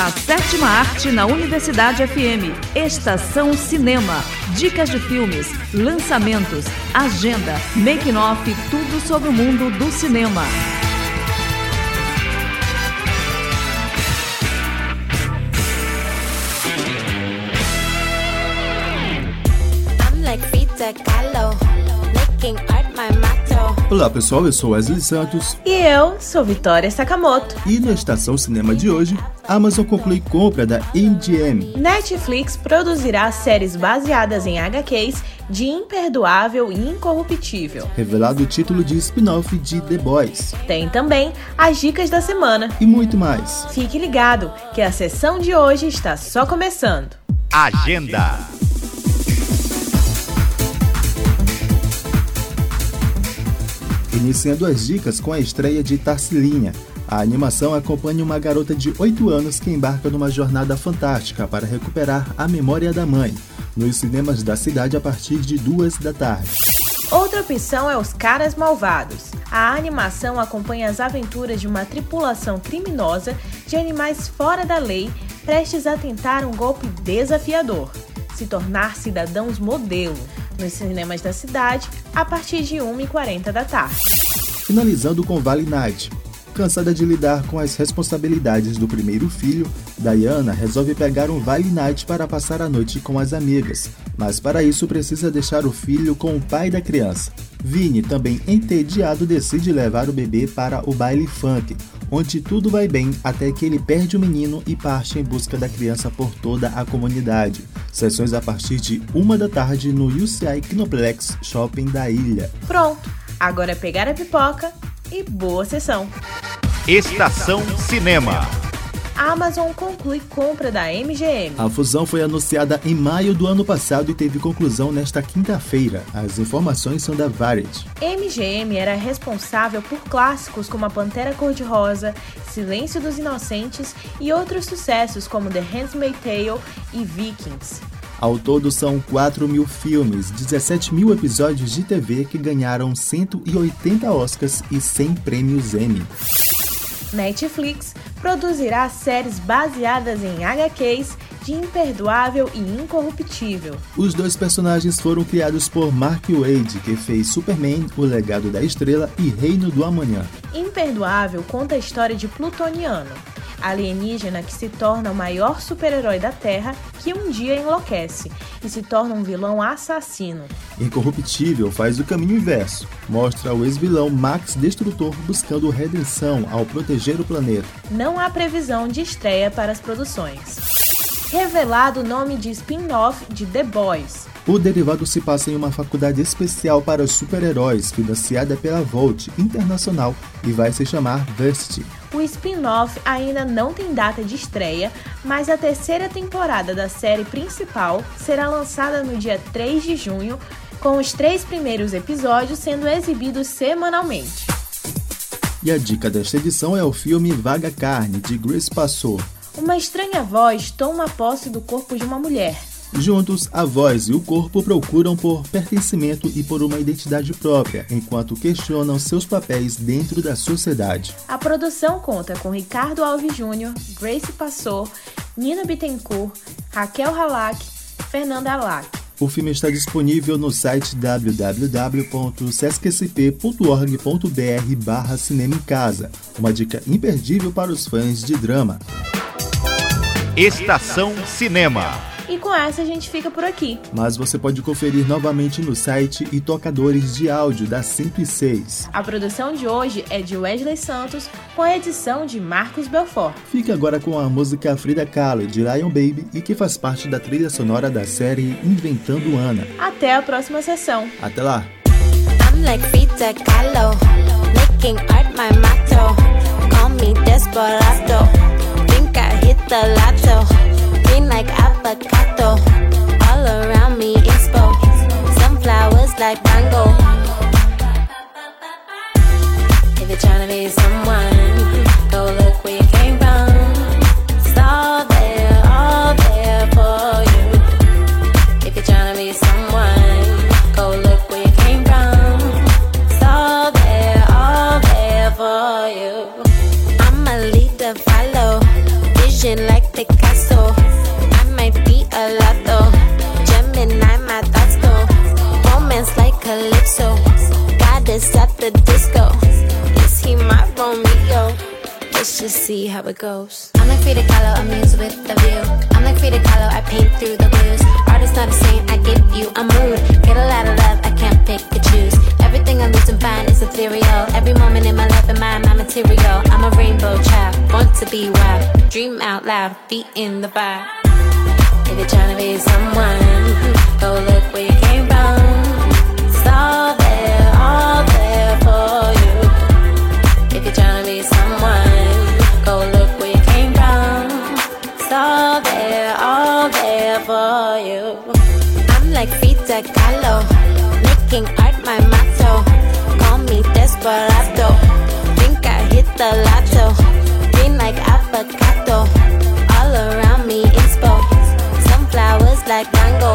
A sétima arte na Universidade FM. Estação Cinema. Dicas de filmes, lançamentos, agenda, making-off, tudo sobre o mundo do cinema. I'm like Frida Kahlo, making art my motto. Olá pessoal, eu sou Wesley Santos E eu sou Vitória Sakamoto. e na Estação Cinema de hoje, Amazon conclui compra da MGM. Netflix produzirá séries baseadas em HQs de Imperdoável e Incorruptível. Revelado o título de spin-off de The Boys Tem também as dicas da semana. e muito mais. Fique ligado que a sessão de hoje está só começando. Agenda. Iniciando as dicas com a estreia de Tarsilinha. A animação acompanha uma garota de 8 anos que embarca numa jornada fantástica para recuperar a memória da mãe, nos cinemas da cidade a partir de 2 da tarde. Outra opção é Os Caras Malvados. A animação acompanha as aventuras de uma tripulação criminosa de animais fora da lei prestes a tentar um golpe desafiador, se tornar cidadãos modelo, nos cinemas da cidade a partir de 1h40 da tarde. Finalizando com Valley Night. Cansada de lidar com as responsabilidades do primeiro filho, Diana resolve pegar um Valley Night para passar a noite com as amigas, mas para isso precisa deixar o filho com o pai da criança. Vini, também entediado, decide levar o bebê para o baile funk, onde tudo vai bem até que ele perde o menino e parte em busca da criança por toda a comunidade. Sessões a partir de uma da tarde no UCI Kinoplex Shopping da ilha. Pronto, agora é pegar a pipoca e boa sessão! Estação Cinema. A Amazon conclui compra da MGM. A fusão foi anunciada em maio do ano passado e teve conclusão nesta quinta-feira. As informações são da Variety. MGM era responsável por clássicos como A Pantera Cor-de-Rosa, Silêncio dos Inocentes e outros sucessos como The Handmaid's Tale e Vikings. Ao todo, são 4 mil filmes, 17 mil episódios de TV que ganharam 180 Oscars e 100 prêmios Emmy. Netflix produzirá séries baseadas em HQs de Imperdoável e Incorruptível. Os dois personagens foram criados por Mark Wade, que fez Superman, O Legado da Estrela e Reino do Amanhã. Imperdoável conta a história de Plutoniano, alienígena que se torna o maior super-herói da Terra que um dia enlouquece e se torna um vilão assassino. Incorruptível faz o caminho inverso. Mostra o ex-vilão Max Destrutor buscando redenção ao proteger o planeta. Não há previsão de estreia para as produções. Revelado o nome de spin-off de The Boys. O derivado se passa em uma faculdade especial para os super-heróis, financiada pela Volt Internacional e vai se chamar Versity. O spin-off ainda não tem data de estreia, mas a terceira temporada da série principal será lançada no dia 3 de junho, com os três primeiros episódios sendo exibidos semanalmente. E a dica desta edição é o filme Vaga Carne, de Grace Passou. Uma estranha voz toma posse do corpo de uma mulher. Juntos, a voz e o corpo procuram por pertencimento e por uma identidade própria, enquanto questionam seus papéis dentro da sociedade. A produção conta com Ricardo Alves Júnior, Grace Passor, Nina Bittencourt, Raquel Halak, Fernanda Halak. O filme está disponível no site www.sescsp.org.br barra Cinema em Casa, uma dica imperdível para os fãs de drama. Estação Cinema. E com essa a gente fica por aqui. Mas você pode conferir novamente no site e tocadores de áudio da 106. A produção de hoje é de Wesley Santos, com a edição de Marcos Belfort. Fique agora com a música Frida Kahlo de Lion Baby e que faz parte da trilha sonora da série Inventando Ana. Até a próxima sessão. Até lá! I'm like Frida Kahlo, making art my motto. Call me Desperado, think I hit the lotto. Green like avocado, all around me expo. Sunflowers like mango. If you're trying to be someone, Let's just see how it goes. I'm like Frida Kahlo, amused with the view. I'm like Frida Kahlo, I paint through the blues. Artist not a saint, I give you a mood. Get a lot of love, I can't pick and choose. Everything I lose and find is ethereal. Every moment in my life and my, my material. I'm a rainbow child, born to be wild. Dream out loud, feet in the fire. If you're trying to be someone, go look where you came from. It's Making art my motto. Call me desperado, think I hit the lotto. Green like avocado, all around me inspo. Sunflowers like mango,